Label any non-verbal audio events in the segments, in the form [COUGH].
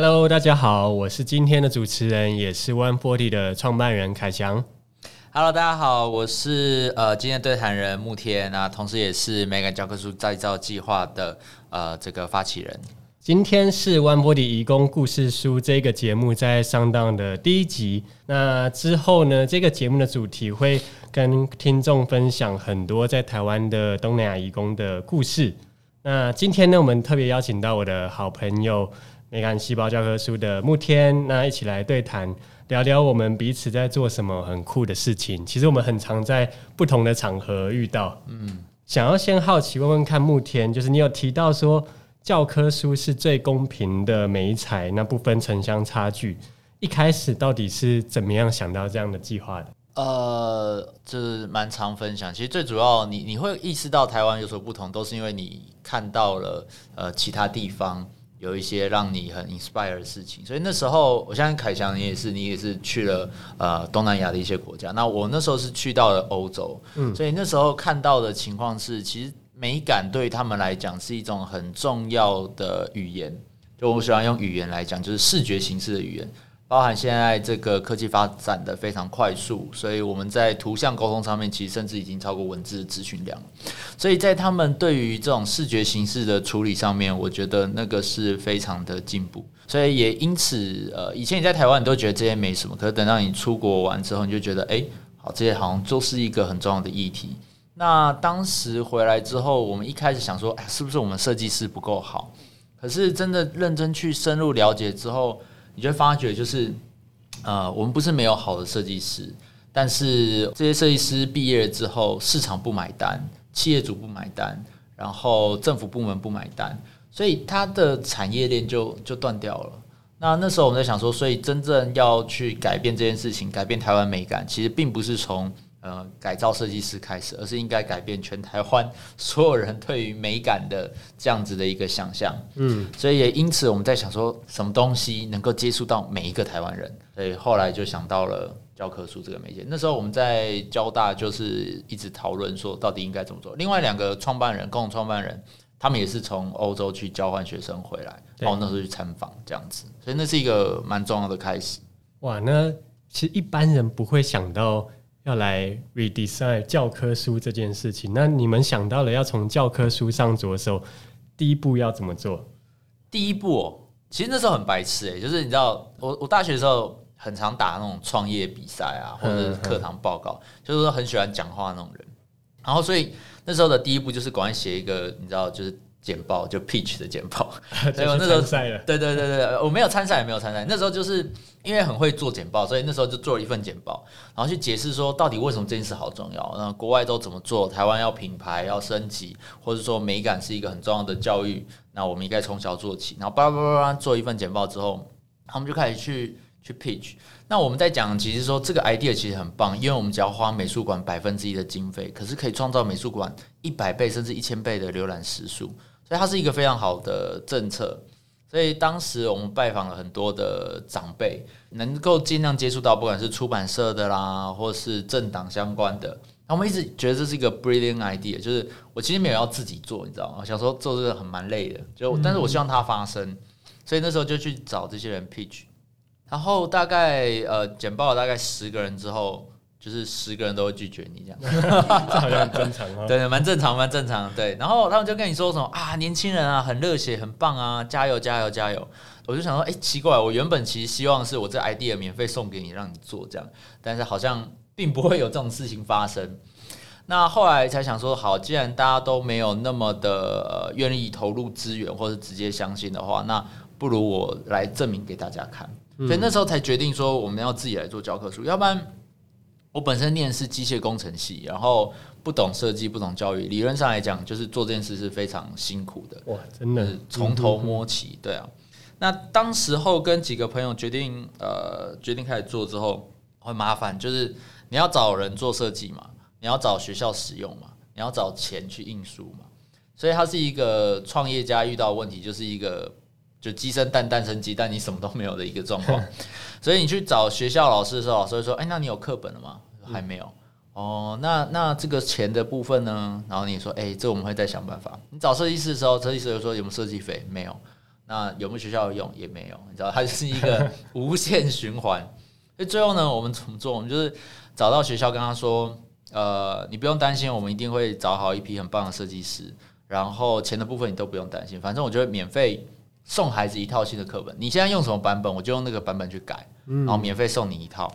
Hello，大家好，我是今天的主持人，也是 One Forty 的创办人凯翔。Hello，大家好，我是呃今天的对谈人慕天啊，同时也是美感教科书再造计划的呃这个发起人。今天是 One Forty 移工故事书这个节目在上档的第一集。那之后呢，这个节目的主题会跟听众分享很多在台湾的东南亚移工的故事。那今天呢，我们特别邀请到我的好朋友。美感细胞教科书的慕天，那一起来对谈，聊聊我们彼此在做什么很酷的事情。其实我们很常在不同的场合遇到。嗯，想要先好奇问问看，慕天，就是你有提到说教科书是最公平的美材，那不分城乡差距。一开始到底是怎么样想到这样的计划的？呃，这蛮常分享。其实最主要，你你会意识到台湾有所不同，都是因为你看到了呃其他地方。有一些让你很 inspire 的事情，所以那时候，我相信凯翔你也是，你也是去了呃东南亚的一些国家。那我那时候是去到了欧洲，嗯，所以那时候看到的情况是，其实美感对他们来讲是一种很重要的语言。就我喜欢用语言来讲，就是视觉形式的语言。包含现在这个科技发展的非常快速，所以我们在图像沟通上面，其实甚至已经超过文字的资讯量。所以在他们对于这种视觉形式的处理上面，我觉得那个是非常的进步。所以也因此，呃，以前你在台湾，你都觉得这些没什么，可是等到你出国完之后，你就觉得，哎，好，这些好像就是一个很重要的议题。那当时回来之后，我们一开始想说，哎，是不是我们设计师不够好？可是真的认真去深入了解之后。你就会发觉，就是，呃，我们不是没有好的设计师，但是这些设计师毕业了之后，市场不买单，企业主不买单，然后政府部门不买单，所以它的产业链就就断掉了。那那时候我们在想说，所以真正要去改变这件事情，改变台湾美感，其实并不是从。呃，改造设计师开始，而是应该改变全台湾所有人对于美感的这样子的一个想象。嗯，所以也因此我们在想说，什么东西能够接触到每一个台湾人？所以后来就想到了教科书这个媒介。那时候我们在交大就是一直讨论说，到底应该怎么做。另外两个创办人，共同创办人，他们也是从欧洲去交换学生回来，然后那时候去参访这样子。所以那是一个蛮重要的开始。哇，那其实一般人不会想到。要来 redesign 教科书这件事情，那你们想到了要从教科书上着手，第一步要怎么做？第一步哦，其实那时候很白痴哎，就是你知道，我我大学的时候很常打那种创业比赛啊，或者是课堂报告，就是说很喜欢讲话那种人。然后所以那时候的第一步就是赶快写一个，你知道，就是。简报就 pitch 的简报，[LAUGHS] 对，我那时候对对对对，我没有参赛也没有参赛。那时候就是因为很会做简报，所以那时候就做了一份简报，然后去解释说到底为什么这件事好重要。那国外都怎么做？台湾要品牌要升级，或者说美感是一个很重要的教育，那我们应该从小做起。然后叭叭叭叭做一份简报之后，他们就开始去去 pitch。那我们在讲，其实说这个 idea 其实很棒，因为我们只要花美术馆百分之一的经费，可是可以创造美术馆一百倍甚至一千倍的浏览时数。所以它是一个非常好的政策，所以当时我们拜访了很多的长辈，能够尽量接触到，不管是出版社的啦，或是政党相关的，那我们一直觉得这是一个 brilliant idea，就是我其实没有要自己做，你知道吗？小时候做这个很蛮累的，就但是我希望它发生，所以那时候就去找这些人 pitch，然后大概呃简报了大概十个人之后。就是十个人都会拒绝你这样，[LAUGHS] 这好像很正常哦。[LAUGHS] 对，蛮正常，蛮正常。对，然后他们就跟你说什么啊，年轻人啊，很热血，很棒啊，加油，加油，加油！我就想说，哎，奇怪，我原本其实希望是我这 idea 免费送给你，让你做这样，但是好像并不会有这种事情发生。那后来才想说，好，既然大家都没有那么的愿意投入资源，或者直接相信的话，那不如我来证明给大家看。所以那时候才决定说，我们要自己来做教科书，要不然。我本身念是机械工程系，然后不懂设计，不懂教育，理论上来讲，就是做这件事是非常辛苦的。哇，真的从头摸起，对啊。那当时候跟几个朋友决定，呃，决定开始做之后，很麻烦，就是你要找人做设计嘛，你要找学校使用嘛，你要找钱去印书嘛，所以它是一个创业家遇到问题，就是一个。就鸡生蛋，蛋生鸡，但你什么都没有的一个状况，[LAUGHS] 所以你去找学校老师的时候，老师会说：“哎，那你有课本了吗？”还没有。哦，那那这个钱的部分呢？然后你说：“哎，这我们会再想办法。”你找设计师的时候，设计师就说：“有没有设计费？”没有。那有没有学校用也没有，你知道，它就是一个 [LAUGHS] 无限循环。所以最后呢，我们怎么做？我们就是找到学校，跟他说，呃，你不用担心，我们一定会找好一批很棒的设计师，然后钱的部分你都不用担心，反正我就会免费送孩子一套新的课本。你现在用什么版本，我就用那个版本去改，然后免费送你一套。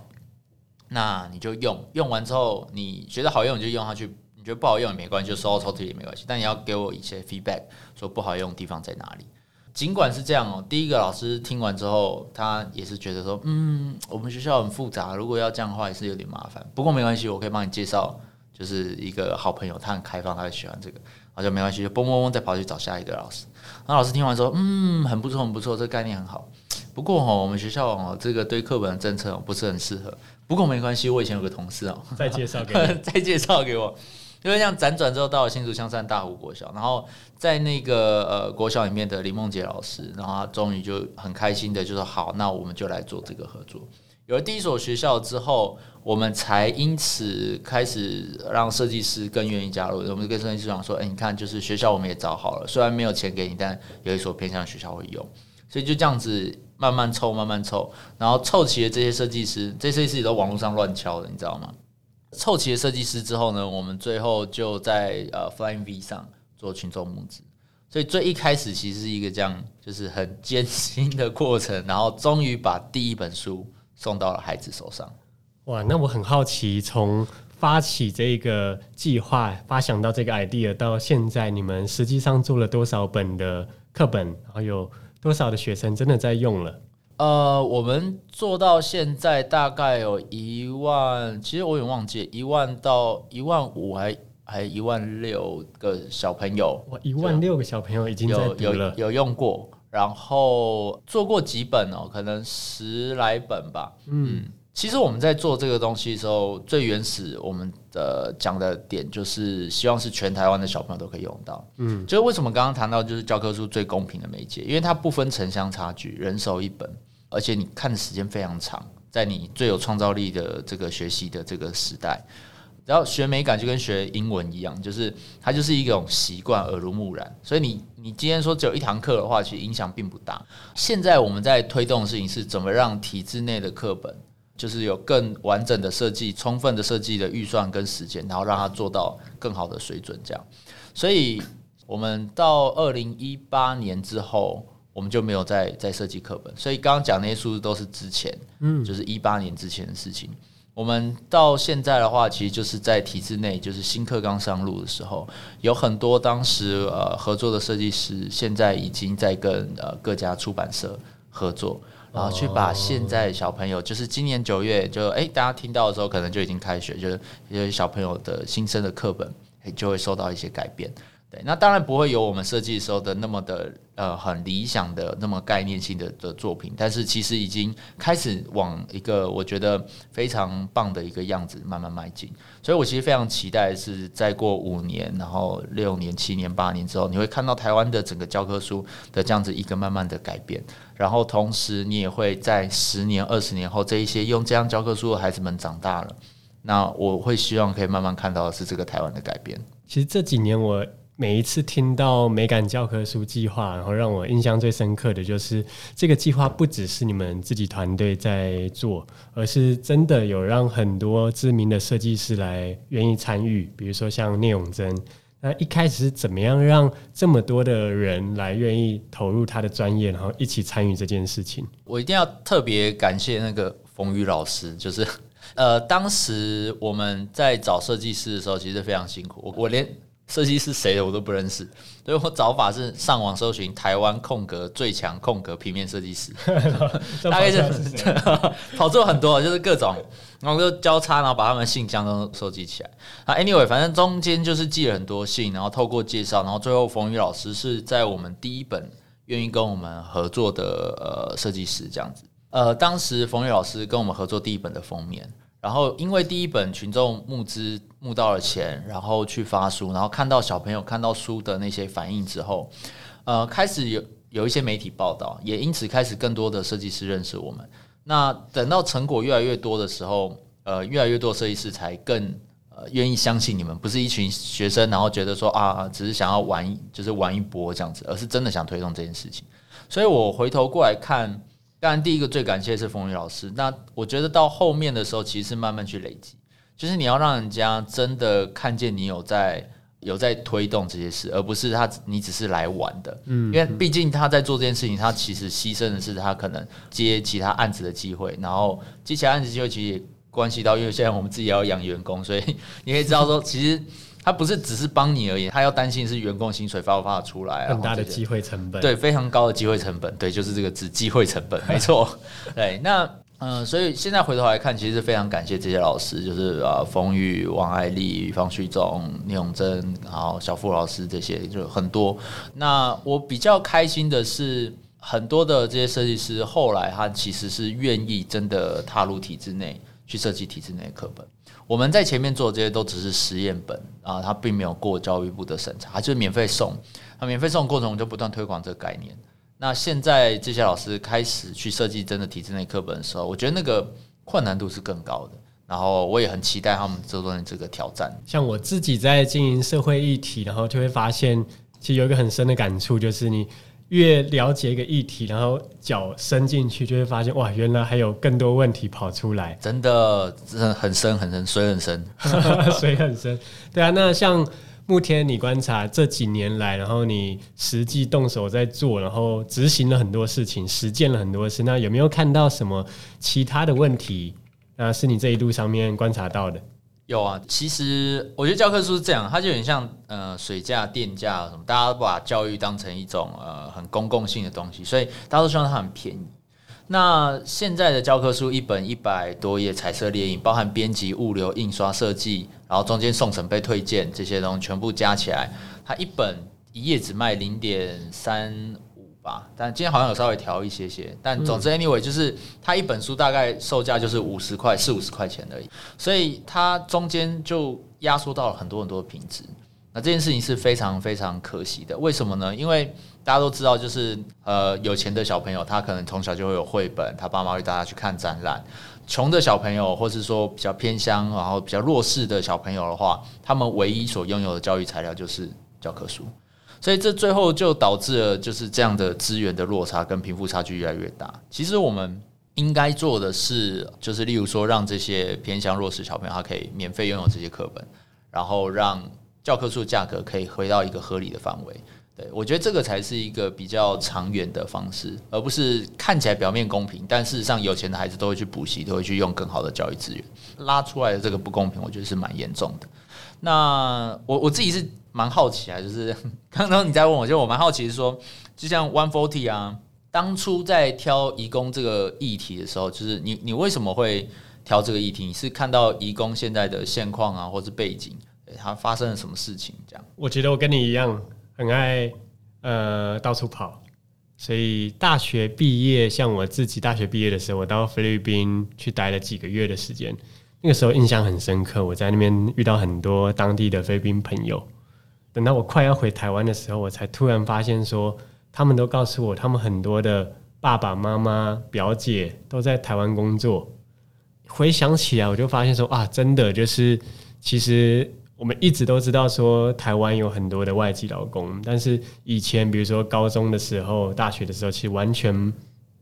那你就用，用完之后你觉得好用你就用下去，你觉得不好用也没关系，就收到抽屉也没关系。但你要给我一些 feedback，说不好用的地方在哪里。尽管是这样哦，第一个老师听完之后，他也是觉得说，嗯，我们学校很复杂，如果要这样的话也是有点麻烦。不过没关系，我可以帮你介绍，就是一个好朋友，他很开放，他会喜欢这个，然后就没关系，就嘣嘣嘣再跑去找下一个老师。那老师听完说，嗯，很不错，很不错，这个概念很好。不过哈，我们学校哦，这个对课本的政策不是很适合。不过没关系，我以前有个同事哦，再介绍给 [LAUGHS] 再介绍给我。因为这样辗转之后到了新竹香山大湖国小，然后在那个呃国小里面的林梦杰老师，然后他终于就很开心的就说好，那我们就来做这个合作。有了第一所学校之后，我们才因此开始让设计师更愿意加入。我们跟设计师讲说，哎，你看，就是学校我们也找好了，虽然没有钱给你，但有一所偏向学校会用，所以就这样子慢慢凑，慢慢凑，然后凑齐了这些设计师，这些设计师也都网络上乱敲的，你知道吗？凑齐了设计师之后呢，我们最后就在呃 Flying V 上做群众募资，所以最一开始其实是一个这样，就是很艰辛的过程，然后终于把第一本书送到了孩子手上。哇，那我很好奇，从发起这个计划、发想到这个 idea 到现在，你们实际上做了多少本的课本，然后有多少的学生真的在用了？呃，我们做到现在大概有一万，其实我有点忘记，一万到一万五，还还一万六个小朋友。哇，一万六个小朋友已经在有有有用过，然后做过几本哦，可能十来本吧。嗯，其实我们在做这个东西的时候，最原始我们的讲的点就是希望是全台湾的小朋友都可以用到。嗯，就是为什么刚刚谈到就是教科书最公平的媒介，因为它不分城乡差距，人手一本。而且你看的时间非常长，在你最有创造力的这个学习的这个时代，然后学美感就跟学英文一样，就是它就是一种习惯，耳濡目染。所以你你今天说只有一堂课的话，其实影响并不大。现在我们在推动的事情是怎么让体制内的课本，就是有更完整的设计、充分的设计的预算跟时间，然后让它做到更好的水准。这样，所以我们到二零一八年之后。我们就没有再再设计课本，所以刚刚讲那些数字都是之前，嗯，就是一八年之前的事情。我们到现在的话，其实就是在体制内，就是新课刚上路的时候，有很多当时呃合作的设计师，现在已经在跟呃各家出版社合作，然后去把现在小朋友，就是今年九月就哎大家听到的时候，可能就已经开学，就是一些小朋友的新生的课本，就会受到一些改变。那当然不会有我们设计时候的那么的呃很理想的那么概念性的的作品，但是其实已经开始往一个我觉得非常棒的一个样子慢慢迈进。所以我其实非常期待是再过五年，然后六年、七年、八年之后，你会看到台湾的整个教科书的这样子一个慢慢的改变。然后同时你也会在十年、二十年后，这一些用这样教科书的孩子们长大了，那我会希望可以慢慢看到的是这个台湾的改变。其实这几年我。每一次听到美感教科书计划，然后让我印象最深刻的就是这个计划不只是你们自己团队在做，而是真的有让很多知名的设计师来愿意参与。比如说像聂永贞，那一开始是怎么样让这么多的人来愿意投入他的专业，然后一起参与这件事情？我一定要特别感谢那个冯宇老师，就是呃，[LAUGHS] 当时我们在找设计师的时候，其实非常辛苦，我我连。设计师谁的我都不认识，所以我找法是上网搜寻台湾空格最强空格平面设计师，[LAUGHS] 大概是 [LAUGHS] 跑做很多，就是各种，然后就交叉，然后把他们信箱都收集起来。啊 anyway，反正中间就是寄了很多信，然后透过介绍，然后最后冯宇老师是在我们第一本愿意跟我们合作的呃设计师这样子。呃，当时冯宇老师跟我们合作第一本的封面。然后，因为第一本群众募资募到了钱，然后去发书，然后看到小朋友看到书的那些反应之后，呃，开始有有一些媒体报道，也因此开始更多的设计师认识我们。那等到成果越来越多的时候，呃，越来越多设计师才更呃愿意相信你们，不是一群学生，然后觉得说啊，只是想要玩，就是玩一波这样子，而是真的想推动这件事情。所以我回头过来看，当然第一个最感谢是冯宇老师。那我觉得到后面的时候，其实是慢慢去累积，就是你要让人家真的看见你有在有在推动这些事，而不是他你只是来玩的。嗯，因为毕竟他在做这件事情，他其实牺牲的是他可能接其他案子的机会，然后接其他案子机会其实也关系到，因为现在我们自己要养员工，所以你可以知道说，其实。他不是只是帮你而已，他要担心是员工薪水发不发得出来，很大的机会成本，对，非常高的机会成本，对，就是这个字，机会成本，没错，[LAUGHS] 对，那嗯，所以现在回头来看，其实非常感谢这些老师，就是啊，冯宇、王爱丽、方旭忠、聂永贞，然后小付老师这些，就很多。那我比较开心的是，很多的这些设计师后来他其实是愿意真的踏入体制内去设计体制内的课本。我们在前面做的这些都只是实验本啊，它并没有过教育部的审查，就是免费送。那免费送过程中就不断推广这个概念。那现在这些老师开始去设计真的体制内课本的时候，我觉得那个困难度是更高的。然后我也很期待他们这段这个挑战。像我自己在经营社会议题，然后就会发现，其实有一个很深的感触，就是你。越了解一个议题，然后脚伸进去，就会发现哇，原来还有更多问题跑出来。真的，真的很深很深，水很深，[LAUGHS] 水很深。对啊，那像目前你观察这几年来，然后你实际动手在做，然后执行了很多事情，实践了很多事，那有没有看到什么其他的问题？那是你这一路上面观察到的？有啊，其实我觉得教科书是这样，它就有点像呃水价、电价什么，大家都把教育当成一种呃很公共性的东西，所以大家都希望它很便宜。那现在的教科书一本一百多页，彩色列印，包含编辑、物流、印刷、设计，然后中间送审被推荐这些东西全部加起来，它一本一页只卖零点三。吧，但今天好像有稍微调一些些，但总之 anyway 就是它一本书大概售价就是五十块四五十块钱而已，所以它中间就压缩到了很多很多的品质。那这件事情是非常非常可惜的，为什么呢？因为大家都知道，就是呃有钱的小朋友他可能从小就会有绘本，他爸妈会带他去看展览；穷的小朋友，或是说比较偏乡然后比较弱势的小朋友的话，他们唯一所拥有的教育材料就是教科书。所以这最后就导致了就是这样的资源的落差跟贫富差距越来越大。其实我们应该做的是，就是例如说让这些偏向弱势小朋友他可以免费拥有这些课本，然后让教科书价格可以回到一个合理的范围。对我觉得这个才是一个比较长远的方式，而不是看起来表面公平，但事实上有钱的孩子都会去补习，都会去用更好的教育资源，拉出来的这个不公平，我觉得是蛮严重的。那我我自己是。蛮好奇啊，就是 [LAUGHS] 刚刚你在问我，就我蛮好奇是说，就像 One Forty 啊，当初在挑移工这个议题的时候，就是你你为什么会挑这个议题？你是看到移工现在的现况啊，或是背景，它发生了什么事情？这样？我觉得我跟你一样，很爱呃到处跑，所以大学毕业，像我自己大学毕业的时候，我到菲律宾去待了几个月的时间，那个时候印象很深刻，我在那边遇到很多当地的菲律宾朋友。等到我快要回台湾的时候，我才突然发现说，他们都告诉我，他们很多的爸爸妈妈、表姐都在台湾工作。回想起来，我就发现说啊，真的就是，其实我们一直都知道说，台湾有很多的外籍劳工，但是以前比如说高中的时候、大学的时候，其实完全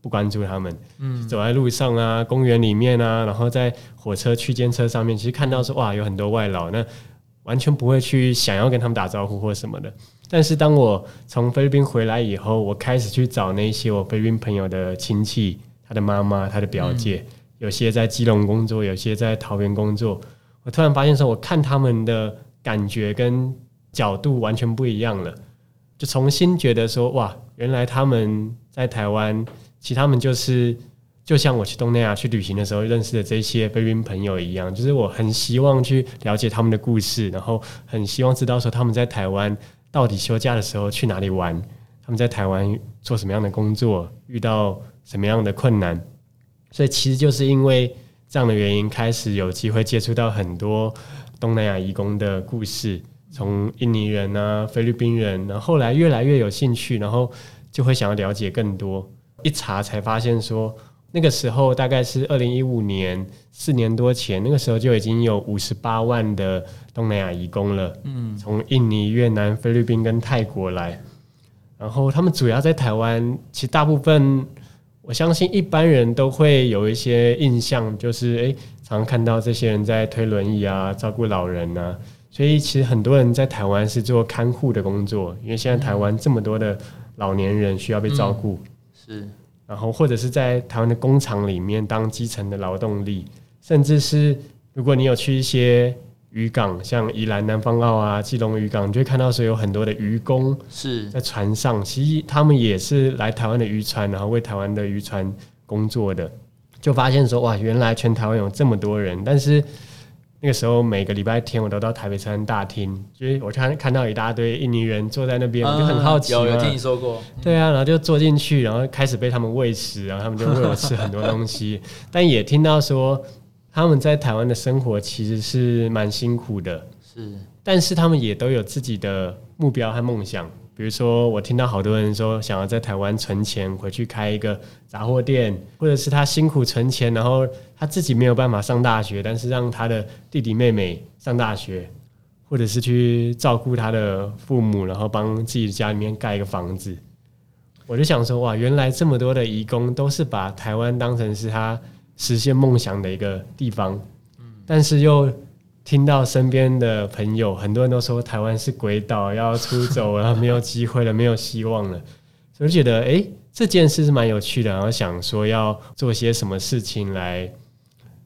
不关注他们。嗯，走在路上啊，公园里面啊，然后在火车区间车上面，其实看到说哇，有很多外劳那。完全不会去想要跟他们打招呼或什么的。但是当我从菲律宾回来以后，我开始去找那些我菲律宾朋友的亲戚，他的妈妈、他的表姐，有些在基隆工作，有些在桃园工作。我突然发现说，我看他们的感觉跟角度完全不一样了，就重新觉得说，哇，原来他们在台湾，其实他们就是。就像我去东南亚去旅行的时候认识的这些菲律宾朋友一样，就是我很希望去了解他们的故事，然后很希望知道说他们在台湾到底休假的时候去哪里玩，他们在台湾做什么样的工作，遇到什么样的困难。所以其实就是因为这样的原因，开始有机会接触到很多东南亚移工的故事，从印尼人啊、菲律宾人，然后后来越来越有兴趣，然后就会想要了解更多。一查才发现说。那个时候大概是二零一五年，四年多前，那个时候就已经有五十八万的东南亚移工了。嗯，从印尼、越南、菲律宾跟泰国来，然后他们主要在台湾，其实大部分我相信一般人都会有一些印象，就是诶，常常看到这些人在推轮椅啊，照顾老人啊。所以其实很多人在台湾是做看护的工作，因为现在台湾这么多的老年人需要被照顾，是，然后或者是在台湾的工厂里面当基层的劳动力，甚至是如果你有去一些渔港，像宜兰南方澳啊、基隆渔港，你就会看到说有很多的渔工是在船上，其实他们也是来台湾的渔船，然后为台湾的渔船工作的，就发现说哇，原来全台湾有这么多人，但是。那个时候每个礼拜天我都到台北车站大厅，就是我看看到一大堆印尼人坐在那边，我就很好奇。有有听你说过？对啊，然后就坐进去，然后开始被他们喂食，然后他们就喂我吃很多东西。但也听到说他们在台湾的生活其实是蛮辛苦的，是，但是他们也都有自己的目标和梦想。比如说，我听到好多人说想要在台湾存钱回去开一个杂货店，或者是他辛苦存钱，然后他自己没有办法上大学，但是让他的弟弟妹妹上大学，或者是去照顾他的父母，然后帮自己家里面盖一个房子。我就想说，哇，原来这么多的义工都是把台湾当成是他实现梦想的一个地方，但是又。听到身边的朋友，很多人都说台湾是鬼岛，要出走了，没有机会了，没有希望了，[LAUGHS] 所以觉得哎，这件事是蛮有趣的，然后想说要做些什么事情来，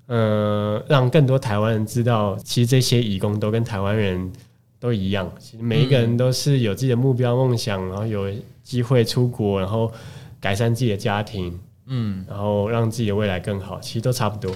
呃，让更多台湾人知道，其实这些义工都跟台湾人都一样，其实每一个人都是有自己的目标梦想，然后有机会出国，然后改善自己的家庭，嗯，然后让自己的未来更好，其实都差不多。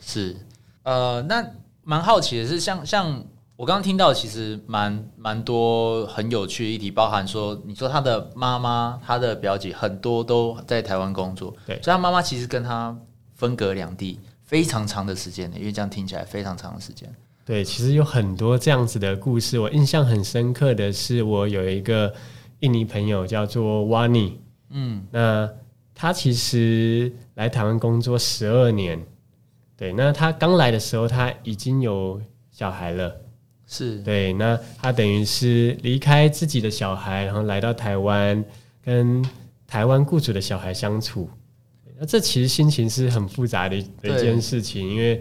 是，呃，那。蛮好奇的是，像像我刚刚听到，其实蛮蛮多很有趣的议题，包含说，你说他的妈妈、他的表姐很多都在台湾工作，对，所以他妈妈其实跟他分隔两地非常长的时间的，因为这样听起来非常长的时间。对，其实有很多这样子的故事。我印象很深刻的是，我有一个印尼朋友叫做 Wani，嗯，那他其实来台湾工作十二年。对，那他刚来的时候，他已经有小孩了，是对。那他等于是离开自己的小孩，然后来到台湾，跟台湾雇主的小孩相处。那这其实心情是很复杂的一件事情，因为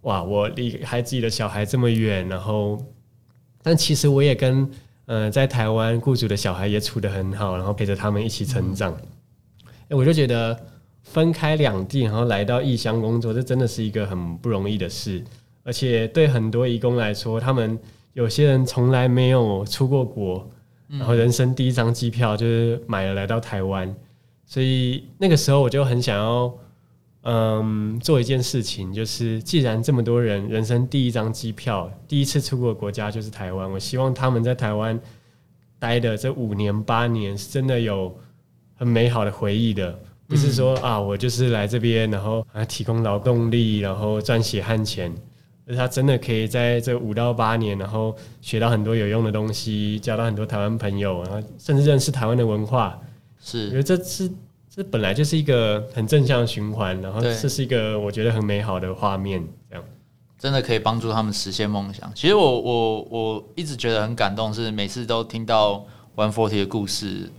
哇，我离开自己的小孩这么远，然后，但其实我也跟呃在台湾雇主的小孩也处得很好，然后陪着他们一起成长。哎，我就觉得。分开两地，然后来到异乡工作，这真的是一个很不容易的事。而且对很多义工来说，他们有些人从来没有出过国，然后人生第一张机票就是买了来到台湾。所以那个时候我就很想要，嗯，做一件事情，就是既然这么多人人生第一张机票，第一次出国国家就是台湾，我希望他们在台湾待的这五年八年是真的有很美好的回忆的。不是说啊，我就是来这边，然后啊提供劳动力，然后赚血汗钱，而他真的可以在这五到八年，然后学到很多有用的东西，交到很多台湾朋友，然后甚至认识台湾的文化。是，我觉得这是这本来就是一个很正向的循环，然后这是一个我觉得很美好的画面，这样真的可以帮助他们实现梦想。其实我我我一直觉得很感动，是每次都听到 One Forty 的故事。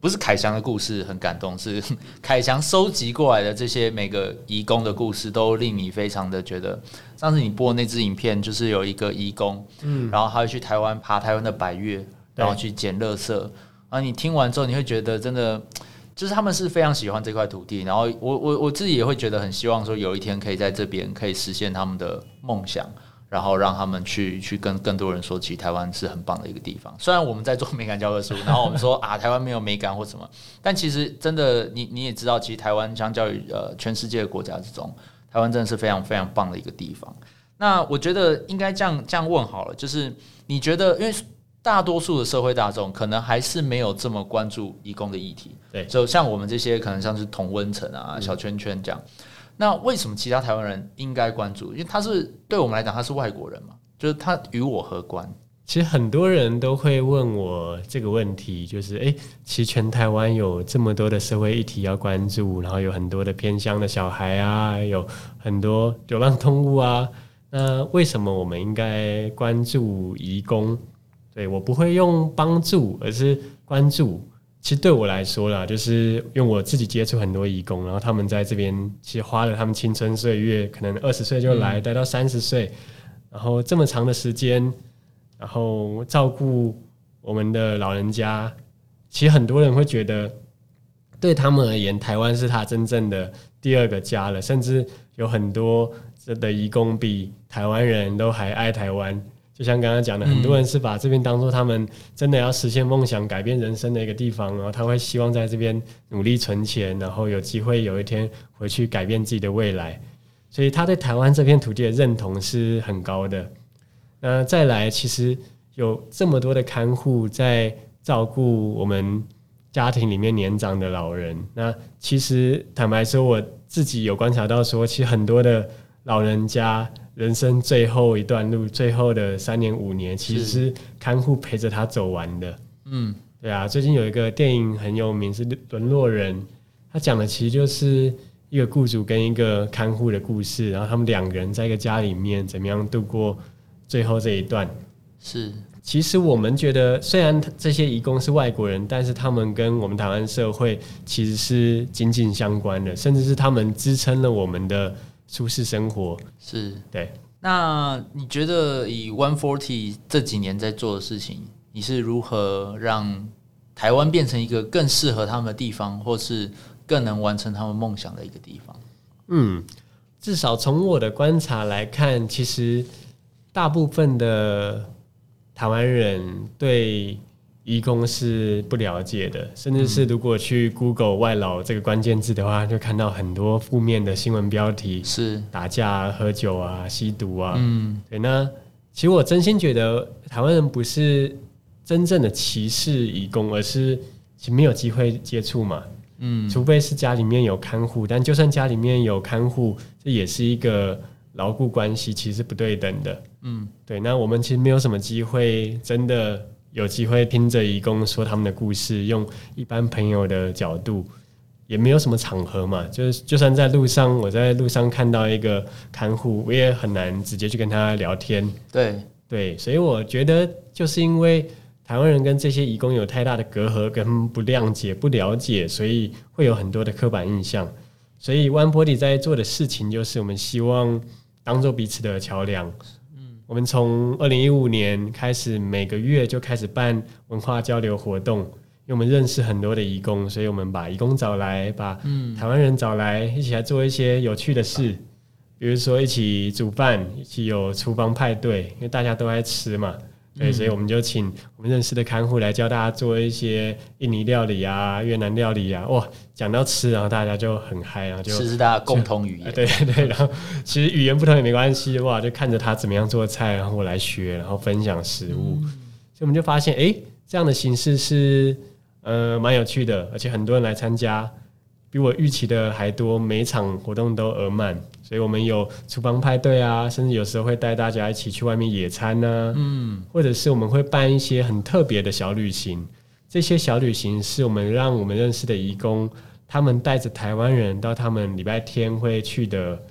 不是凯翔的故事很感动，是 [LAUGHS] 凯翔收集过来的这些每个义工的故事，都令你非常的觉得。上次你播那支影片，就是有一个义工，嗯，然后他会去台湾爬台湾的百越，然后去捡垃圾。啊，你听完之后，你会觉得真的，就是他们是非常喜欢这块土地。然后我我我自己也会觉得很希望说，有一天可以在这边可以实现他们的梦想。然后让他们去去跟更多人说，其实台湾是很棒的一个地方。虽然我们在做美感教科书，然后我们说啊，[LAUGHS] 台湾没有美感或什么，但其实真的，你你也知道，其实台湾相较于呃全世界的国家之中，台湾真的是非常非常棒的一个地方。那我觉得应该这样这样问好了，就是你觉得，因为大多数的社会大众可能还是没有这么关注义工的议题，对，就像我们这些可能像是同温层啊、小圈圈这样。那为什么其他台湾人应该关注？因为他是对我们来讲，他是外国人嘛，就是他与我何关？其实很多人都会问我这个问题，就是诶，其实全台湾有这么多的社会议题要关注，然后有很多的偏乡的小孩啊，有很多流浪动物啊，那为什么我们应该关注移工？对我不会用帮助，而是关注。其实对我来说啦，就是因为我自己接触很多义工，然后他们在这边其实花了他们青春岁月，可能二十岁就来，待到三十岁，然后这么长的时间，然后照顾我们的老人家，其实很多人会觉得，对他们而言，台湾是他真正的第二个家了，甚至有很多的义工比台湾人都还爱台湾。就像刚刚讲的，很多人是把这边当做他们真的要实现梦想、改变人生的一个地方，然后他会希望在这边努力存钱，然后有机会有一天回去改变自己的未来。所以他对台湾这片土地的认同是很高的。那再来，其实有这么多的看护在照顾我们家庭里面年长的老人。那其实坦白说，我自己有观察到说，其实很多的老人家。人生最后一段路，最后的三年五年，其实是看护陪着他走完的。嗯，对啊。最近有一个电影很有名，是《沦落人》，他讲的其实就是一个雇主跟一个看护的故事，然后他们两个人在一个家里面怎么样度过最后这一段。是，其实我们觉得，虽然这些义工是外国人，但是他们跟我们台湾社会其实是紧紧相关的，甚至是他们支撑了我们的。舒适生活是对。那你觉得以 One Forty 这几年在做的事情，你是如何让台湾变成一个更适合他们的地方，或是更能完成他们梦想的一个地方？嗯，至少从我的观察来看，其实大部分的台湾人对。义工是不了解的，甚至是如果去 Google 外劳这个关键字的话，就看到很多负面的新闻标题，是打架、喝酒啊、吸毒啊。嗯，对。那其实我真心觉得，台湾人不是真正的歧视义工，而是其实没有机会接触嘛。嗯，除非是家里面有看护，但就算家里面有看护，这也是一个牢固关系，其实不对等的。嗯，对。那我们其实没有什么机会，真的。有机会听着义工说他们的故事，用一般朋友的角度，也没有什么场合嘛。就是就算在路上，我在路上看到一个看护，我也很难直接去跟他聊天。对对，所以我觉得就是因为台湾人跟这些义工有太大的隔阂跟不谅解、不了解，所以会有很多的刻板印象。所以 One Body 在做的事情，就是我们希望当做彼此的桥梁。我们从二零一五年开始，每个月就开始办文化交流活动，因为我们认识很多的义工，所以我们把义工找来，把台湾人找来，一起来做一些有趣的事，比如说一起煮饭，一起有厨房派对，因为大家都爱吃嘛。对，所以我们就请我们认识的看护来教大家做一些印尼料理啊、越南料理啊。哇，讲到吃，然后大家就很嗨，然后就吃是大家共同语言。对 [LAUGHS] 对对，[LAUGHS] 然后其实语言不同也没关系，哇，就看着他怎么样做菜，然后我来学，然后分享食物。所以我们就发现，哎，这样的形式是呃蛮有趣的，而且很多人来参加。比我预期的还多，每场活动都额满，所以我们有厨房派对啊，甚至有时候会带大家一起去外面野餐呢，嗯，或者是我们会办一些很特别的小旅行。这些小旅行是我们让我们认识的义工，他们带着台湾人到他们礼拜天会去的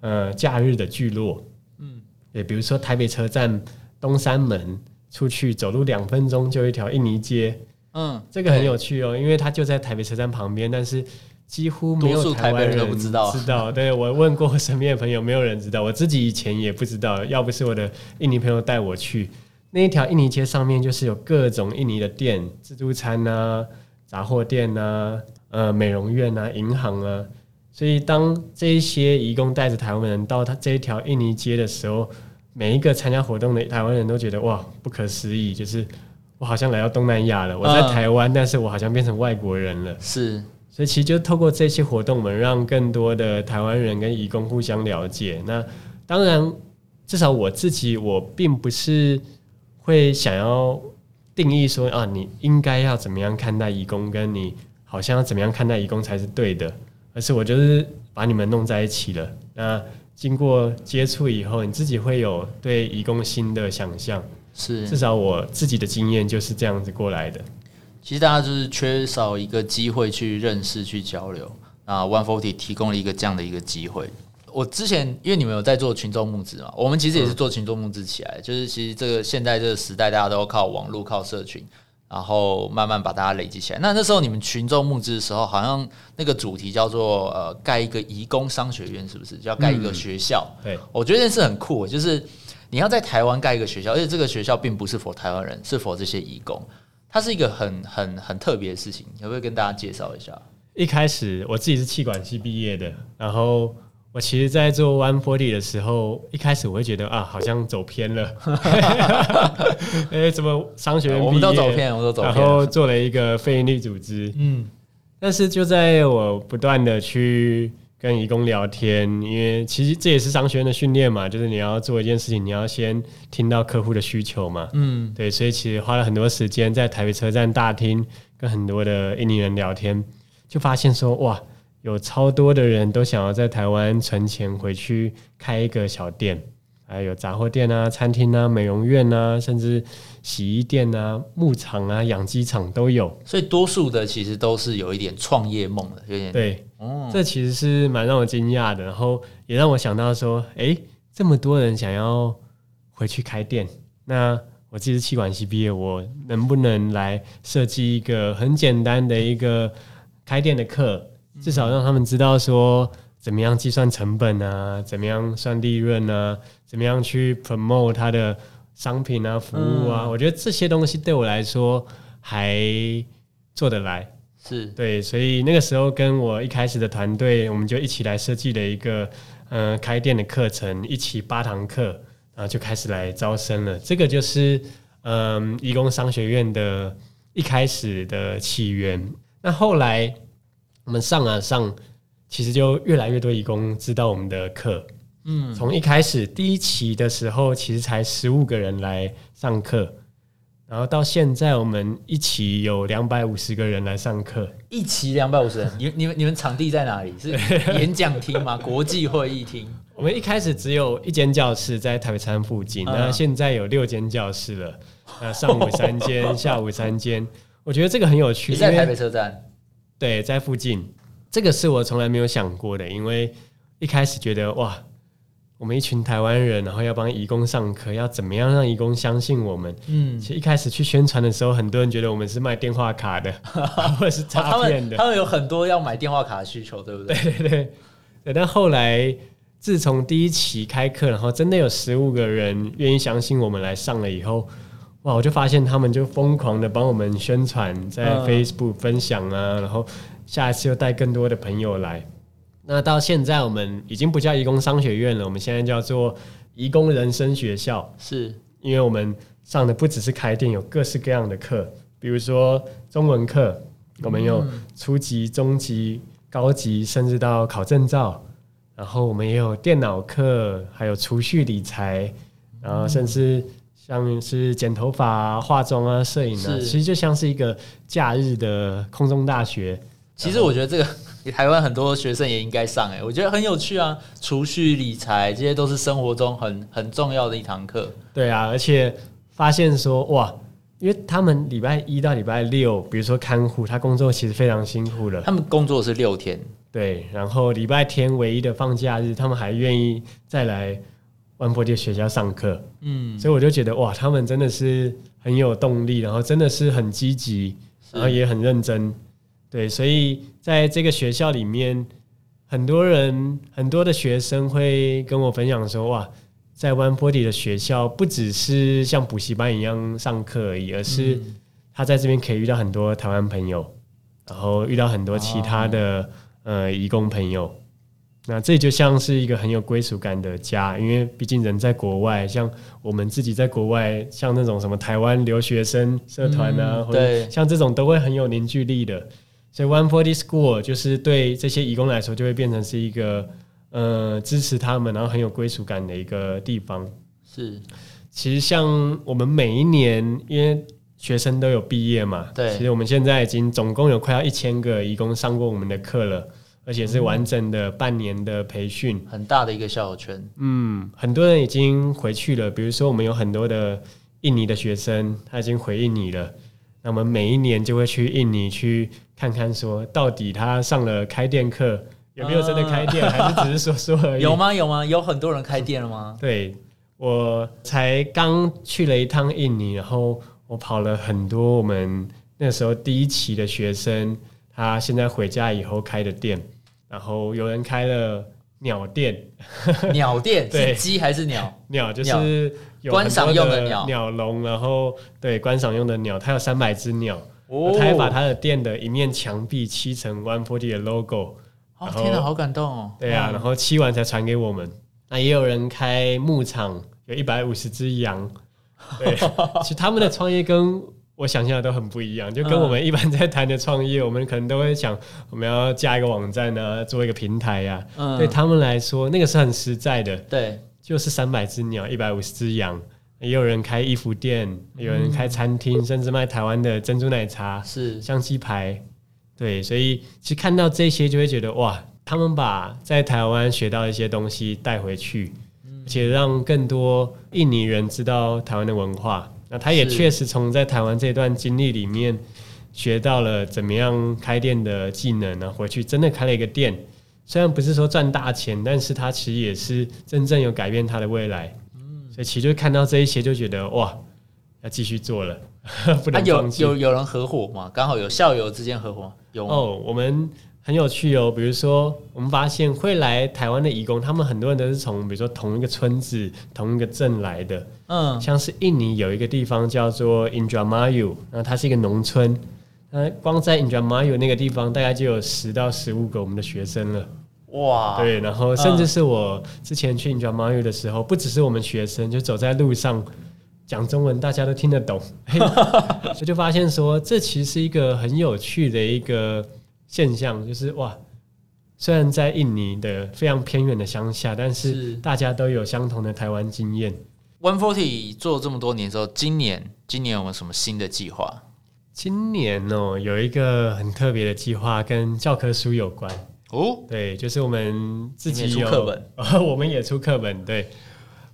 呃假日的聚落，嗯，也，比如说台北车站东山门出去走路两分钟就一条印尼街，嗯，这个很有趣哦，因为它就在台北车站旁边，但是。几乎没有台湾人都不知道，知道。对我问过身边的朋友，没有人知道。我自己以前也不知道，要不是我的印尼朋友带我去那一条印尼街上面，就是有各种印尼的店，自助餐啊、杂货店啊、呃美容院啊、银行啊。所以当这一些义工带着台湾人到他这一条印尼街的时候，每一个参加活动的台湾人都觉得哇，不可思议，就是我好像来到东南亚了。我在台湾，但是我好像变成外国人了。是。所以其实就透过这些活动，我们让更多的台湾人跟义工互相了解。那当然，至少我自己，我并不是会想要定义说啊，你应该要怎么样看待义工，跟你好像要怎么样看待义工才是对的。而是我就是把你们弄在一起了。那经过接触以后，你自己会有对义工新的想象。是，至少我自己的经验就是这样子过来的。其实大家就是缺少一个机会去认识、去交流。那 One Forty 提供了一个这样的一个机会。我之前因为你们有在做群众募资嘛，我们其实也是做群众募资起来。就是其实这个现在这个时代，大家都靠网络、靠社群。然后慢慢把大家累积起来。那那时候你们群众募资的时候，好像那个主题叫做呃盖一个移工商学院，是不是？就要盖一个学校。对，我觉得这件事很酷，就是你要在台湾盖一个学校，而且这个学校并不是否台湾人，是否这些移工，它是一个很很很特别的事情。可不可以跟大家介绍一下？一开始我自己是气管系毕业的，然后我其实，在做 One Forty 的时候，一开始我会觉得啊，好像走偏了。[LAUGHS] 哎，怎么商学院我们都走偏，我们都走偏。然后做了一个非营利组织，嗯，但是就在我不断的去跟义工聊天，因为其实这也是商学院的训练嘛，就是你要做一件事情，你要先听到客户的需求嘛，嗯，对，所以其实花了很多时间在台北车站大厅跟很多的印尼人聊天。就发现说哇，有超多的人都想要在台湾存钱回去开一个小店，还有杂货店啊、餐厅啊、美容院啊，甚至洗衣店啊、牧场啊、养鸡场都有。所以多数的其实都是有一点创业梦的，有点对。哦，这其实是蛮让我惊讶的，然后也让我想到说，哎，这么多人想要回去开店，那我自己是气管系毕业，我能不能来设计一个很简单的一个。开店的课，至少让他们知道说怎么样计算成本啊，怎么样算利润啊，怎么样去 promote 它的商品啊、服务啊。我觉得这些东西对我来说还做得来，是对。所以那个时候跟我一开始的团队，我们就一起来设计了一个嗯开店的课程，一起八堂课，然后就开始来招生了。这个就是嗯义工商学院的一开始的起源。那后来我们上啊上，其实就越来越多义工知道我们的课。嗯，从一开始第一期的时候，其实才十五个人来上课，然后到现在我们一起有两百五十个人来上课。一起两百五十人，你你们你们场地在哪里？是 [LAUGHS] 演讲厅吗？国际会议厅？我们一开始只有一间教室在台北餐附近，那现在有六间教室了。那上午三间，下午三间。我觉得这个很有趣，你在台北车站，对，在附近，这个是我从来没有想过的。因为一开始觉得哇，我们一群台湾人，然后要帮义工上课，要怎么样让义工相信我们？嗯，其实一开始去宣传的时候，很多人觉得我们是卖电话卡的，[LAUGHS] 或者是诈骗的。他们有很多要买电话卡的需求，对不对？对 [LAUGHS] 对对。但后来，自从第一期开课，然后真的有十五个人愿意相信我们来上了以后。哇！我就发现他们就疯狂的帮我们宣传，在 Facebook 分享啊，然后下一次又带更多的朋友来。那到现在我们已经不叫移工商学院了，我们现在叫做移工人生学校。是因为我们上的不只是开店，有各式各样的课，比如说中文课，我们有初级、中级、高级，甚至到考证照。然后我们也有电脑课，还有储蓄理财，然后甚至。像是剪头发、化妆啊、摄影啊，其实就像是一个假日的空中大学。其实我觉得这个 [LAUGHS] 台湾很多学生也应该上哎，我觉得很有趣啊。储蓄、理财这些都是生活中很很重要的一堂课。对啊，而且发现说哇，因为他们礼拜一到礼拜六，比如说看护，他工作其实非常辛苦的。他们工作是六天，对，然后礼拜天唯一的放假日，他们还愿意再来。万波的学校上课，嗯，所以我就觉得哇，他们真的是很有动力，然后真的是很积极，然后也很认真，对，所以在这个学校里面，很多人很多的学生会跟我分享说，哇，在万波底的学校不只是像补习班一样上课而已，而是他在这边可以遇到很多台湾朋友，然后遇到很多其他的呃义工朋友。那这就像是一个很有归属感的家，因为毕竟人在国外，像我们自己在国外，像那种什么台湾留学生社团啊，或者像这种都会很有凝聚力的。所以 One Forty School 就是对这些义工来说，就会变成是一个呃支持他们，然后很有归属感的一个地方。是，其实像我们每一年，因为学生都有毕业嘛，对，其实我们现在已经总共有快要一千个义工上过我们的课了。而且是完整的半年的培训，很大的一个校友圈。嗯，很多人已经回去了。比如说，我们有很多的印尼的学生，他已经回印尼了。那我们每一年就会去印尼去看看，说到底他上了开店课有没有真的开店，还是只是说说而已？有吗？有吗？有很多人开店了吗？对，我才刚去了一趟印尼，然后我跑了很多我们那时候第一期的学生，他现在回家以后开的店，然后有人开了鸟店，[LAUGHS] 鸟店对是鸡还是鸟？[LAUGHS] 鸟就是有观赏用的鸟。鸟笼，然后对观赏用的鸟，它有三百只鸟，哦。他还把他的店的一面墙壁漆成 One Forty 的 logo，哦天哪，好感动哦！对啊，然后漆完才传给我们。那也有人开牧场，有一百五十只羊。对，[LAUGHS] 其实他们的创业跟我想象的都很不一样，就跟嗯。我们一般在谈的创业，我们可能都会想我们要加一个网站啊，做一个平台呀、嗯。对他们来说，那个是很实在的，对，就是三百只鸟，一百五十只羊。也有人开衣服店，有人开餐厅，甚至卖台湾的珍珠奶茶。是香鸡排，对，所以其实看到这些就会觉得哇，他们把在台湾学到一些东西带回去，而且让更多印尼人知道台湾的文化。那他也确实从在台湾这段经历里面学到了怎么样开店的技能呢，回去真的开了一个店，虽然不是说赚大钱，但是他其实也是真正有改变他的未来。所以其实就看到这一些就觉得哇，要继续做了，[LAUGHS] 不啊有能放弃。有有人合伙吗？刚好有校友之间合伙有？哦，我们很有趣哦。比如说，我们发现会来台湾的移工，他们很多人都是从比如说同一个村子、同一个镇来的。嗯，像是印尼有一个地方叫做 Indramayu，那它是一个农村。那光在 Indramayu 那个地方，大概就有十到十五个我们的学生了。哇，对，然后甚至是我之前去 Indramayu 的时候，不只是我们学生，就走在路上讲中文，大家都听得懂。[LAUGHS] 我就发现说，这其实是一个很有趣的一个现象，就是哇，虽然在印尼的非常偏远的乡下，但是是大家都有相同的台湾经验。One Forty 做了这么多年之后，今年今年有没有什么新的计划？今年哦，有一个很特别的计划，跟教科书有关。哦，对，就是我们自己出课本，[LAUGHS] 我们也出课本。对，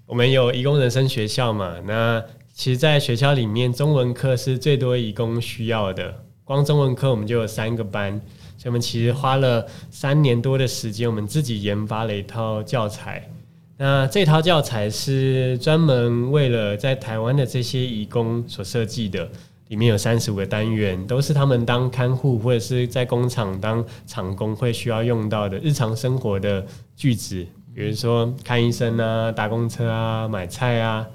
我们有义工人生学校嘛。那其实，在学校里面，中文课是最多义工需要的。光中文课我们就有三个班，所以我们其实花了三年多的时间，我们自己研发了一套教材。那这套教材是专门为了在台湾的这些义工所设计的，里面有三十五个单元，都是他们当看护或者是在工厂当厂工会需要用到的日常生活的句子，比如说看医生啊、搭公车啊、买菜啊。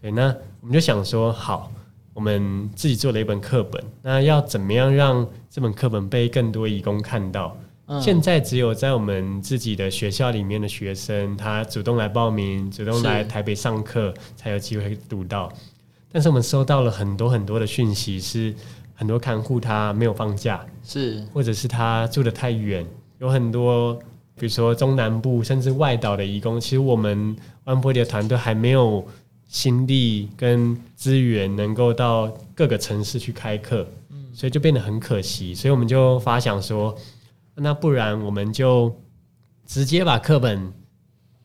对，那我们就想说，好，我们自己做了一本课本，那要怎么样让这本课本被更多义工看到？嗯现在只有在我们自己的学校里面的学生，他主动来报名，主动来台北上课，才有机会读到。但是我们收到了很多很多的讯息，是很多看护他没有放假，是或者是他住的太远，有很多比如说中南部甚至外岛的义工，其实我们万波的团队还没有心力跟资源能够到各个城市去开课，嗯所以就变得很可惜。所以我们就发想说，那不然我们就直接把课本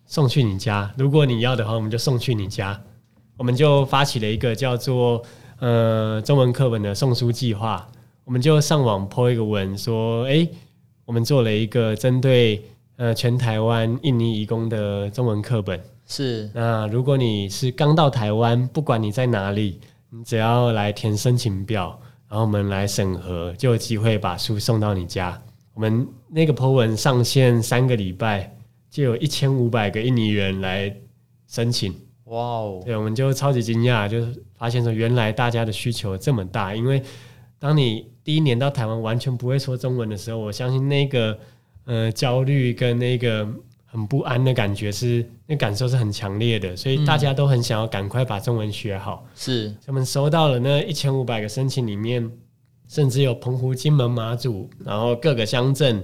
送去你家，如果你要的话，我们就送去你家。我们就发起了一个叫做呃中文课本的送书计划，我们就上网 po 一个文说，诶，我们做了一个针对呃全台湾印尼移工的中文课本。是那如果你是刚到台湾，不管你在哪里，你只要来填申请表，然后我们来审核，就有机会把书送到你家。我们那个 po 文上线三个礼拜，就有一千五百个印尼人来申请。哇哦，对，我们就超级惊讶，就是发现说原来大家的需求这么大。因为当你第一年到台湾完全不会说中文的时候，我相信那个呃焦虑跟那个很不安的感觉是那感受是很强烈的，所以大家都很想要赶快把中文学好。是我们收到了那一千五百个申请里面，甚至有澎湖、金门、马祖，然后各个乡镇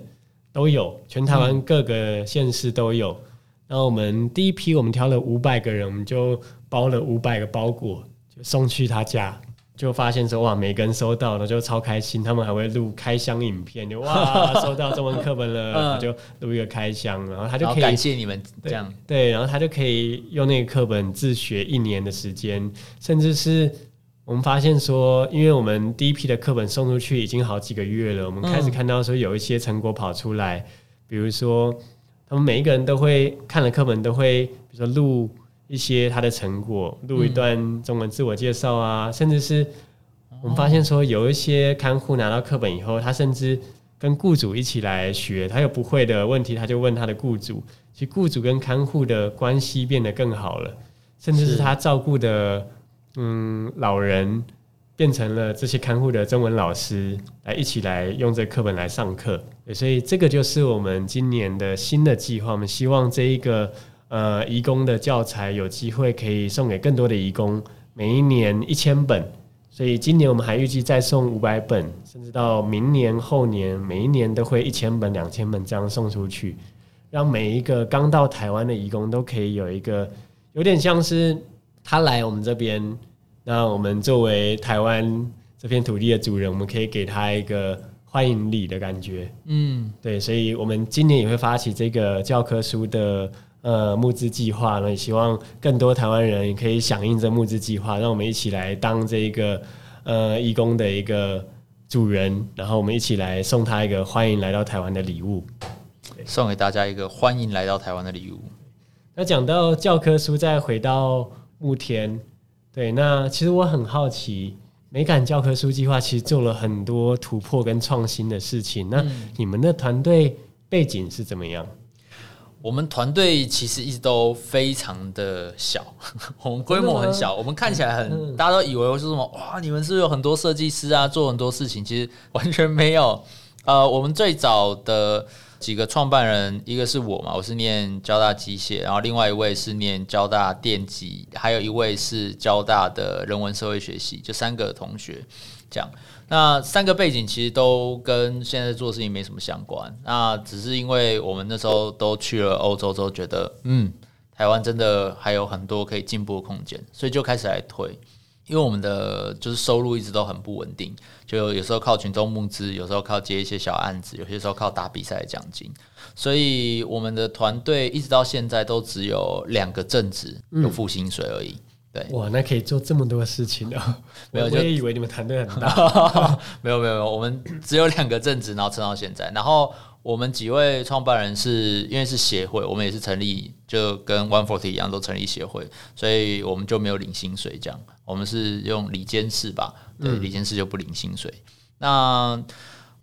都有，全台湾各个县市都有。然后我们第一批我们挑了五百个人，我们就包了五百个包裹，就送去他家。就发现说哇，每个人收到了就超开心，他们还会录开箱影片，就哇 [LAUGHS] 收到中文课本了，就录一个开箱，然后他就可以感谢你们这样，对，然后他就可以用那个课本自学一年的时间，甚至是我们发现说，因为我们第一批的课本送出去已经好几个月了，我们开始嗯看到说有一些成果跑出来，比如说他们每一个人都会看了课本都会，比如说录一些他的成果，录一段中文自我介绍啊，甚至是我们发现说，有一些看护拿到课本以后，他甚至跟雇主一起来学，他有不会的问题，他就问他的雇主。其实雇主跟看护的关系变得更好了，甚至是他照顾的嗯老人变成了这些看护的中文老师，来一起来用这课本来上课。所以这个就是我们今年的新的计划。我们希望这一个呃义工的教材有机会可以送给更多的义工，每一年一千本。所以今年我们还预计再送五百本，甚至到明年后年，每一年都会一千本、两千本这样送出去，让每一个刚到台湾的义工都可以有一个有点像是他来我们这边，那我们作为台湾这片土地的主人，我们可以给他一个欢迎礼的感觉。嗯，对，所以我们今年也会发起这个教科书的。呃，募资计划呢，也希望更多台湾人也可以响应这募资计划，让我们一起来当这一个呃义工的一个主人，然后我们一起来送他一个欢迎来到台湾的礼物，送给大家一个欢迎来到台湾的礼物。那讲到教科书，再回到慕天，对，那其实我很好奇，美感教科书计划其实做了很多突破跟创新的事情，那你们的团队背景是怎么样？我们团队其实一直都非常的小，[LAUGHS] 我们规模很小，我们看起来很，大家都以为是什么哇？你们是不是有很多设计师啊，做很多事情？其实完全没有。呃，我们最早的几个创办人，一个是我嘛，我是念交大机械，然后另外一位是念交大电机，还有一位是交大的人文社会学系，就三个同学这样。那三个背景其实都跟现在做事情没什么相关，那只是因为我们那时候都去了欧洲之后，觉得嗯，台湾真的还有很多可以进步的空间，所以就开始来推。因为我们的就是收入一直都很不稳定，就有时候靠群众募资，有时候靠接一些小案子，有些时候靠打比赛的奖金，所以我们的团队一直到现在都只有两个正职有付薪水而已。对，哇，那可以做这么多事情啊！没有，我也以为你们团队很大。[LAUGHS] 没有，没有，没有，我们只有两个正职，然后撑到现在。然后我们几位创办人是因为是协会，我们也是成立，就跟 One Forty 一样，都成立协会，所以我们就没有领薪水。这样，我们是用里监事吧？对，里监事就不领薪水。那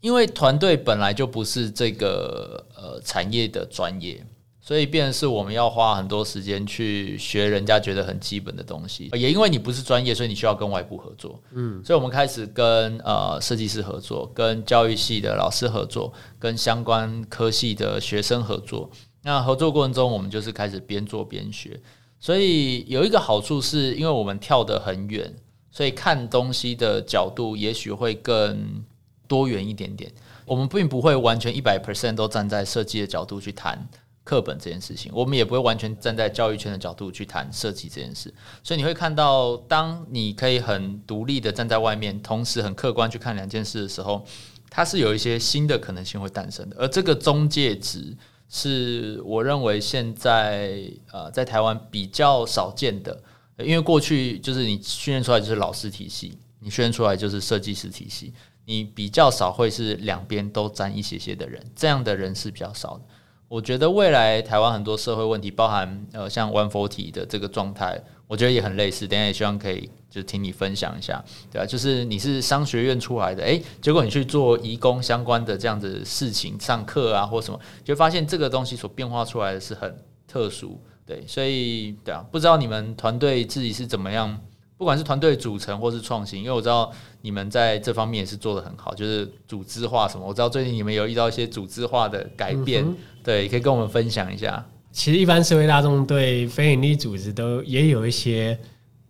因为团队本来就不是这个呃产业的专业。所以，变是我们要花很多时间去学人家觉得很基本的东西，也因为你不是专业，所以你需要跟外部合作。嗯，所以我们开始跟呃设计师合作，跟教育系的老师合作，跟相关科系的学生合作。那合作过程中，我们就是开始边做边学。所以有一个好处是，因为我们跳得很远，所以看东西的角度也许会更多元一点点。我们并不会完全一百 percent 都站在设计的角度去谈。课本这件事情，我们也不会完全站在教育圈的角度去谈设计这件事，所以你会看到，当你可以很独立的站在外面，同时很客观去看两件事的时候，它是有一些新的可能性会诞生的。而这个中介值是我认为现在呃在台湾比较少见的，因为过去就是你训练出来就是老师体系，你训练出来就是设计师体系，你比较少会是两边都沾一些些的人，这样的人是比较少的。我觉得未来台湾很多社会问题，包含呃像 One Forty 的这个状态，我觉得也很类似。等下也希望可以就听你分享一下，对吧？就是你是商学院出来的，诶，结果你去做义工相关的这样子事情，上课啊或什么，就发现这个东西所变化出来的是很特殊，对，所以对啊，不知道你们团队自己是怎么样。不管是团队组成或是创新，因为我知道你们在这方面也是做的很好，就是组织化什么。我知道最近你们有遇到一些组织化的改变，对，可以跟我们分享一下。其实一般社会大众对非营利组织都也有一些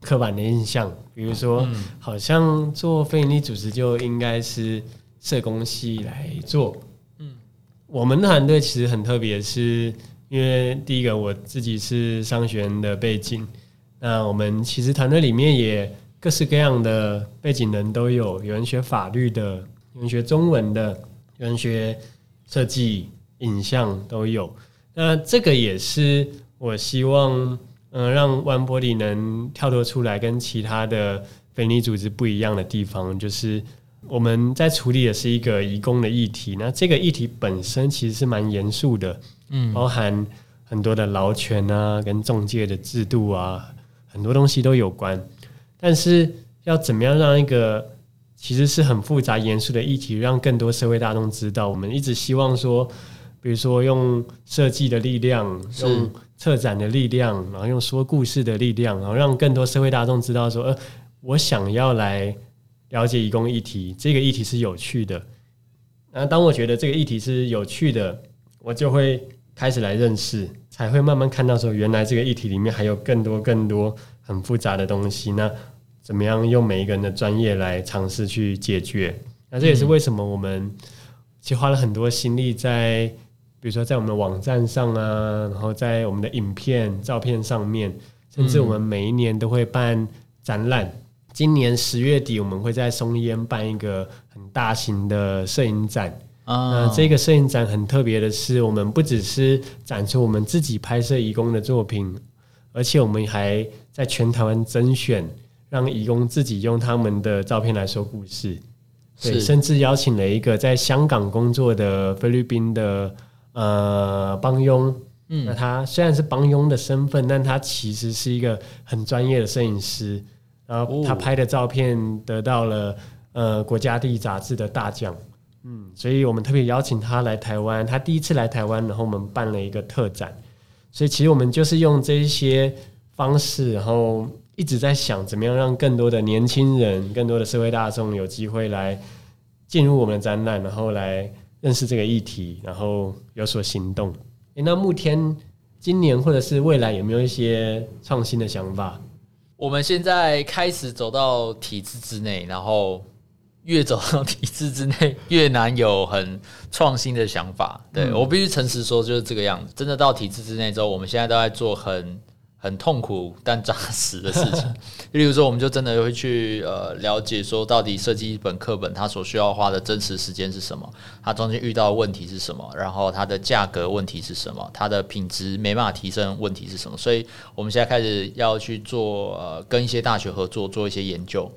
刻板的印象，比如说，好像做非营利组织就应该是社工系来做。嗯，我们团队其实很特别，是因为第一个我自己是商学院的背景。那我们其实团队里面也各式各样的背景人都有，有人学法律的，有人学中文的，有人学设计、影像都有。那这个也是我希望，嗯，让万玻璃能跳脱出来，跟其他的非利组织不一样的地方，就是我们在处理的是一个移工的议题。那这个议题本身其实是蛮严肃的，嗯，包含很多的劳权啊，跟中介的制度啊。很多东西都有关，但是要怎么样让一个其实是很复杂严肃的议题，让更多社会大众知道。我们一直希望说，比如说用设计的力量，用策展的力量，然后用说故事的力量，然后让更多社会大众知道说，呃，我想要来了解义工议题，这个议题是有趣的。那当我觉得这个议题是有趣的，我就会开始来认识，才会慢慢看到说，原来这个议题里面还有更多更多很复杂的东西。那怎么样用每一个人的专业来尝试去解决？那这也是为什么我们其实花了很多心力在，比如说在我们的网站上啊，然后在我们的影片、照片上面，甚至我们每一年都会办展览。今年十月底，我们会在松烟办一个很大型的摄影展。那这个摄影展很特别的是，我们不只是展出我们自己拍摄义工的作品，而且我们还在全台湾甄选。让义工自己用他们的照片来说故事，对，甚至邀请了一个在香港工作的菲律宾的呃帮佣，嗯，那他虽然是帮佣的身份，但他其实是一个很专业的摄影师，然后他拍的照片得到了呃国家地理杂志的大奖，嗯，所以我们特别邀请他来台湾，他第一次来台湾，然后我们办了一个特展，所以其实我们就是用这些方式，然后。一直在想怎么样让更多的年轻人、更多的社会大众有机会来进入我们的展览，然后来认识这个议题，然后有所行动。诶，那目前今年或者是未来有没有一些创新的想法？我们现在开始走到体制之内，然后越走到体制之内，越难有很创新的想法。对我必须诚实说，就是这个样子。真的到体制之内之后，我们现在都在做很。很痛苦但扎实的事情，[LAUGHS] 例如说，我们就真的会去呃了解说，到底设计一本课本，它所需要花的真实时间是什么？它中间遇到的问题是什么？然后它的价格问题是什么？它的品质没办法提升问题是什么？所以我们现在开始要去做呃跟一些大学合作，做一些研究，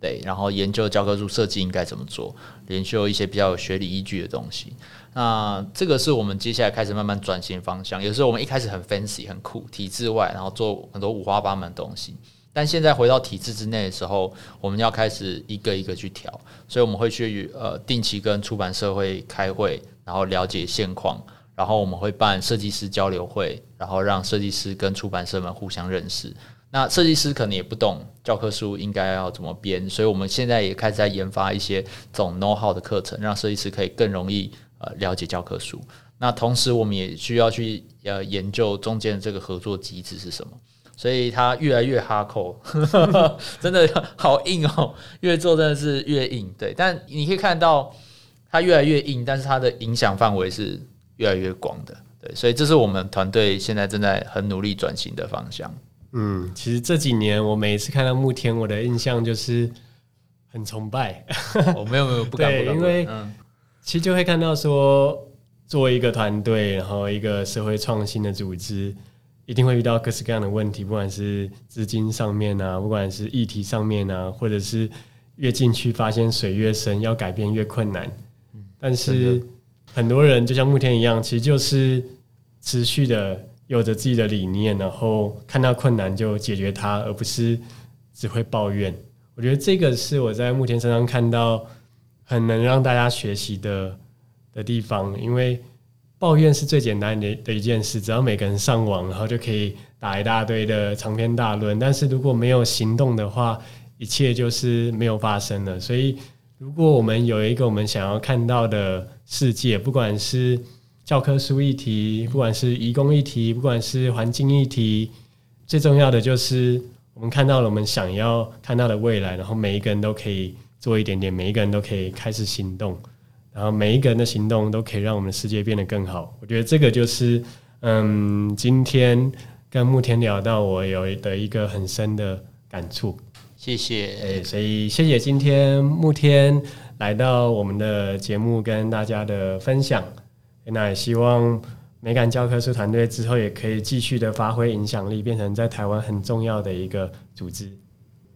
对，然后研究教科书设计应该怎么做，研究一些比较有学理依据的东西。那这个是我们接下来开始慢慢转型方向。有时候我们一开始很 fancy 很酷，体制外，然后做很多五花八门的东西。但现在回到体制之内的时候，我们要开始一个一个去调。所以我们会去呃定期跟出版社会开会，然后了解现况。然后我们会办设计师交流会，然后让设计师跟出版社们互相认识。那设计师可能也不懂教科书应该要怎么编，所以我们现在也开始在研发一些这种 know how 的课程，让设计师可以更容易。呃，了解教科书，那同时我们也需要去呃研究中间的这个合作机制是什么，所以它越来越哈扣，[LAUGHS] 真的好硬哦，越做真的是越硬。对，但你可以看到它越来越硬，但是它的影响范围是越来越广的。对，所以这是我们团队现在正在很努力转型的方向。嗯，其实这几年我每一次看到慕田，我的印象就是很崇拜。我没有没有 [LAUGHS] 不敢，因为嗯。其实就会看到说，作为一个团队，然后一个社会创新的组织，一定会遇到各式各样的问题，不管是资金上面啊，不管是议题上面啊，或者是越进去发现水越深，要改变越困难。但是很多人就像慕天一样，其实就是持续的有着自己的理念，然后看到困难就解决它，而不是只会抱怨。我觉得这个是我在慕天身上看到。很能让大家学习的的地方，因为抱怨是最简单的的一件事，只要每个人上网，然后就可以打一大堆的长篇大论。但是如果没有行动的话，一切就是没有发生了。所以，如果我们有一个我们想要看到的世界，不管是教科书议题，不管是移工议题，不管是环境议题，最重要的就是我们看到了我们想要看到的未来，然后每一个人都可以。做一点点，每一个人都可以开始行动，然后每一个人的行动都可以让我们的世界变得更好。我觉得这个就是，嗯，今天跟慕天聊到，我有的一个很深的感触。谢谢，哎，所以谢谢今天慕天来到我们的节目跟大家的分享。那也希望美感教科书团队之后也可以继续的发挥影响力，变成在台湾很重要的一个组织。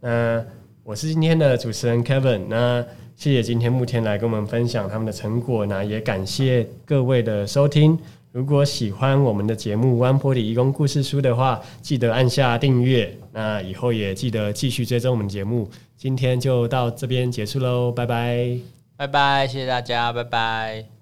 那。我是今天的主持人 Kevin，那谢谢今天慕天来跟我们分享他们的成果，那也感谢各位的收听。如果喜欢我们的节目《One Body 义工故事书》的话，记得按下订阅。那以后也记得继续追踪我们节目。今天就到这边结束喽，拜拜，拜拜，谢谢大家，拜拜。